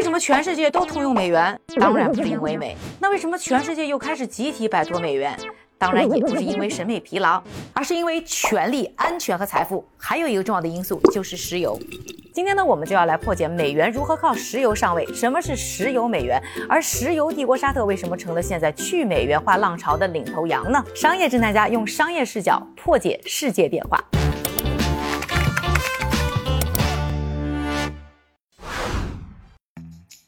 为什么全世界都通用美元？当然不是因为美。那为什么全世界又开始集体摆脱美元？当然也不是因为审美疲劳，而是因为权力、安全和财富。还有一个重要的因素就是石油。今天呢，我们就要来破解美元如何靠石油上位。什么是石油美元？而石油帝国沙特为什么成了现在去美元化浪潮的领头羊呢？商业侦探家用商业视角破解世界变化。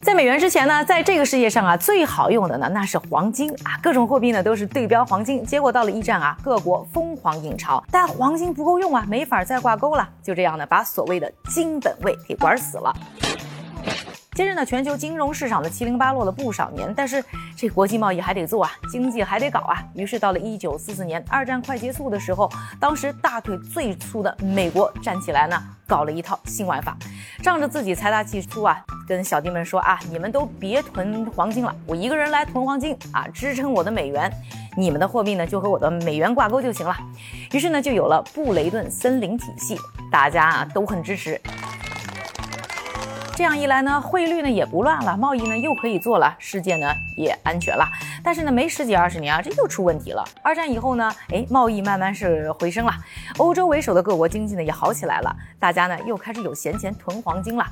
在美元之前呢，在这个世界上啊，最好用的呢那是黄金啊，各种货币呢都是对标黄金。结果到了一战啊，各国疯狂印钞，但黄金不够用啊，没法再挂钩了，就这样呢，把所谓的金本位给玩死了。接着呢，全球金融市场的七零八落了不少年，但是这国际贸易还得做啊，经济还得搞啊。于是到了一九四四年，二战快结束的时候，当时大腿最粗的美国站起来呢，搞了一套新玩法，仗着自己财大气粗啊，跟小弟们说啊，你们都别囤黄金了，我一个人来囤黄金啊，支撑我的美元，你们的货币呢就和我的美元挂钩就行了。于是呢，就有了布雷顿森林体系，大家啊都很支持。这样一来呢，汇率呢也不乱了，贸易呢又可以做了，世界呢也安全了。但是呢，没十几二十年啊，这又出问题了。二战以后呢，哎，贸易慢慢是回升了，欧洲为首的各国经济呢也好起来了，大家呢又开始有闲钱囤黄金了。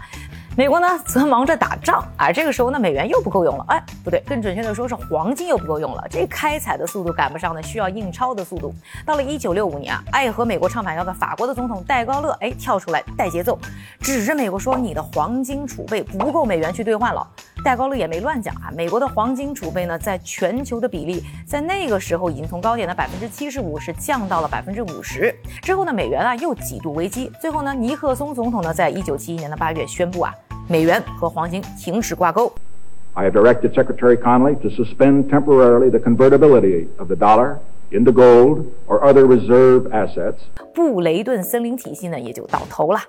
美国呢则忙着打仗，而这个时候呢美元又不够用了，哎，不对，更准确的说是黄金又不够用了，这开采的速度赶不上呢需要印钞的速度。到了一九六五年啊，爱和美国唱反调的法国的总统戴高乐，哎，跳出来带节奏，指着美国说你的黄金储备不够美元去兑换了。戴高乐也没乱讲啊，美国的黄金储备呢在全球的比例在那个时候已经从高点的百分之七十五是降到了百分之五十。之后呢美元啊又几度危机，最后呢尼克松总统呢在一九七一年的八月宣布啊。美元和黄金停止挂钩。I have directed Secretary Connolly to suspend temporarily the convertibility of the dollar into gold or other reserve assets。布雷顿森林体系呢也就到头了。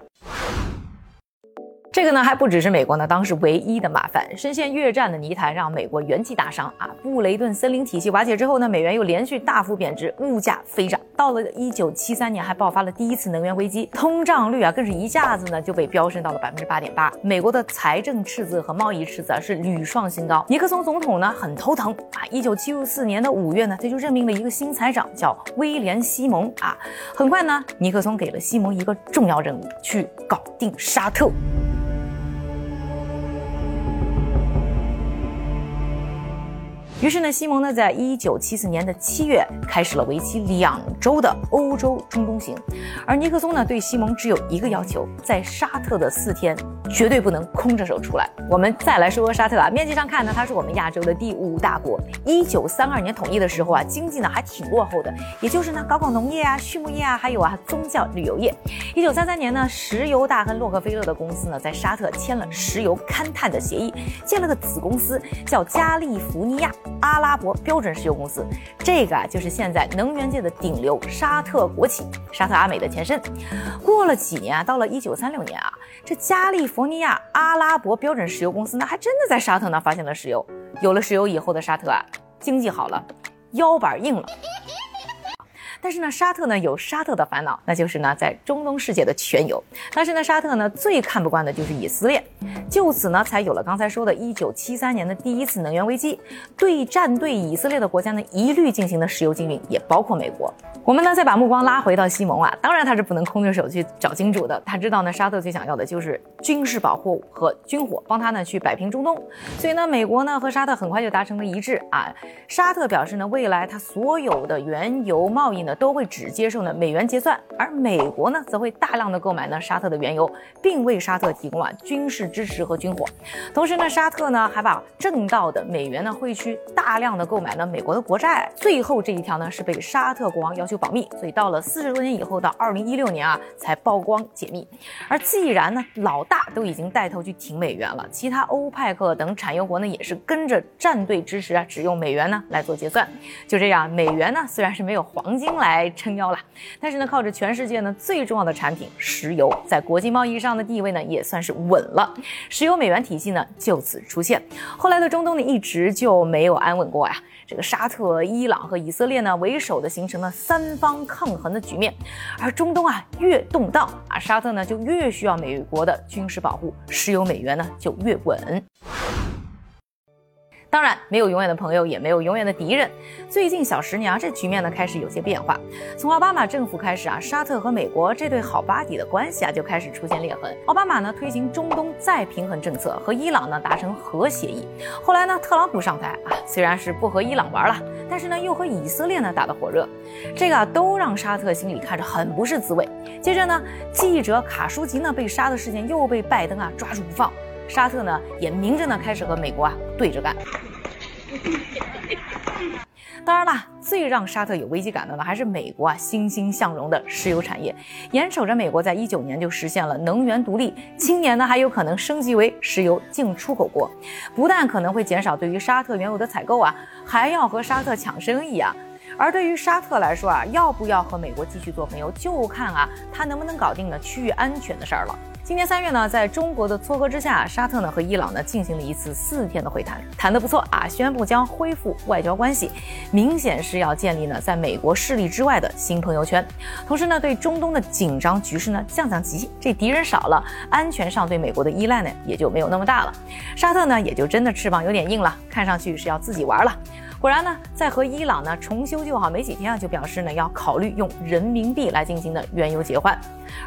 这个呢还不只是美国呢当时唯一的麻烦，深陷越战的泥潭让美国元气大伤啊！布雷顿森林体系瓦解之后呢，美元又连续大幅贬值，物价飞涨。到了一九七三年，还爆发了第一次能源危机，通胀率啊更是一下子呢就被飙升到了百分之八点八。美国的财政赤字和贸易赤字啊是屡创新高。尼克松总统呢很头疼啊！一九七四年的五月呢，他就任命了一个新财长，叫威廉西蒙啊。很快呢，尼克松给了西蒙一个重要任务，去搞定沙特。于是呢，西蒙呢，在一九七四年的七月开始了为期两周的欧洲中东行，而尼克松呢，对西蒙只有一个要求，在沙特的四天绝对不能空着手出来。我们再来说说沙特啊，面积上看呢，它是我们亚洲的第五大国。一九三二年统一的时候啊，经济呢还挺落后的，也就是呢搞搞农业啊、畜牧业啊，还有啊宗教旅游业。一九三三年呢，石油大亨洛克菲勒的公司呢，在沙特签了石油勘探的协议，建了个子公司，叫加利福尼亚。阿拉伯标准石油公司，这个啊就是现在能源界的顶流沙特国企，沙特阿美的前身。过了几年啊，到了一九三六年啊，这加利福尼亚阿拉伯标准石油公司呢，还真的在沙特呢发现了石油。有了石油以后的沙特啊，经济好了，腰板硬了。但是呢，沙特呢有沙特的烦恼，那就是呢在中东世界的全油。但是呢，沙特呢最看不惯的就是以色列，就此呢才有了刚才说的1973年的第一次能源危机。对战对以色列的国家呢一律进行的石油禁运，也包括美国。我们呢再把目光拉回到西蒙啊，当然他是不能空着手去找金主的。他知道呢，沙特最想要的就是军事保护和军火，帮他呢去摆平中东。所以呢，美国呢和沙特很快就达成了一致啊。沙特表示呢，未来他所有的原油贸易呢。都会只接受呢美元结算，而美国呢则会大量的购买呢沙特的原油，并为沙特提供啊军事支持和军火。同时呢，沙特呢还把挣到的美元呢汇去大量的购买呢美国的国债。最后这一条呢是被沙特国王要求求保密，所以到了四十多年以后，到二零一六年啊才曝光解密。而既然呢老大都已经带头去挺美元了，其他欧派克等产油国呢也是跟着站队支持啊，只用美元呢来做结算。就这样，美元呢虽然是没有黄金。来撑腰了，但是呢，靠着全世界呢最重要的产品石油，在国际贸易上的地位呢也算是稳了，石油美元体系呢就此出现。后来的中东呢一直就没有安稳过呀，这个沙特、伊朗和以色列呢为首的形成了三方抗衡的局面。而中东啊越动荡啊，沙特呢就越需要美国的军事保护，石油美元呢就越稳。当然，没有永远的朋友，也没有永远的敌人。最近小十年啊，这局面呢开始有些变化。从奥巴马政府开始啊，沙特和美国这对好巴底的关系啊就开始出现裂痕。奥巴马呢推行中东再平衡政策，和伊朗呢达成核协议。后来呢，特朗普上台啊，虽然是不和伊朗玩了，但是呢又和以色列呢打得火热，这个啊都让沙特心里看着很不是滋味。接着呢，记者卡舒吉呢被杀的事件又被拜登啊抓住不放。沙特呢也明着呢开始和美国啊对着干。当然啦，最让沙特有危机感的呢还是美国啊欣欣向荣的石油产业。眼瞅着美国在一九年就实现了能源独立，今年呢还有可能升级为石油净出口国，不但可能会减少对于沙特原油的采购啊，还要和沙特抢生意啊。而对于沙特来说啊，要不要和美国继续做朋友，就看啊他能不能搞定呢区域安全的事儿了。今年三月呢，在中国的撮合之下，沙特呢和伊朗呢进行了一次四天的会谈，谈得不错啊，宣布将恢复外交关系，明显是要建立呢在美国势力之外的新朋友圈，同时呢对中东的紧张局势呢降降级，这敌人少了，安全上对美国的依赖呢也就没有那么大了，沙特呢也就真的翅膀有点硬了，看上去是要自己玩了。果然呢，在和伊朗呢重修旧好没几天啊，就表示呢要考虑用人民币来进行的原油结换。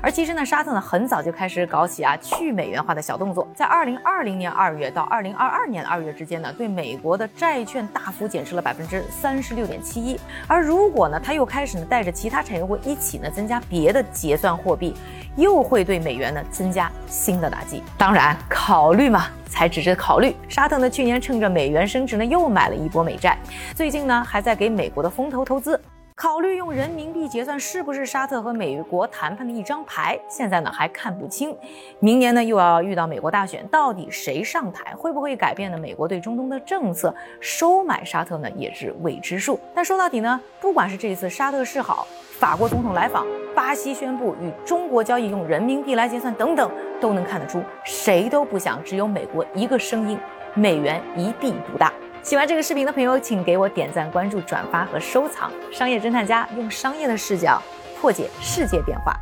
而其实呢，沙特呢很早就开始搞起啊去美元化的小动作，在二零二零年二月到二零二二年二月之间呢，对美国的债券大幅减持了百分之三十六点七一。而如果呢，他又开始呢带着其他产业国一起呢增加别的结算货币，又会对美元呢增加新的打击。当然，考虑嘛。才只是考虑，沙特呢去年趁着美元升值呢，又买了一波美债，最近呢还在给美国的风投投资，考虑用人民币结算，是不是沙特和美国谈判的一张牌？现在呢还看不清，明年呢又要遇到美国大选，到底谁上台，会不会改变呢美国对中东的政策？收买沙特呢也是未知数。但说到底呢，不管是这一次沙特示好。法国总统来访，巴西宣布与中国交易用人民币来结算，等等，都能看得出，谁都不想只有美国一个声音，美元一币独大。喜欢这个视频的朋友，请给我点赞、关注、转发和收藏。商业侦探家用商业的视角破解世界变化。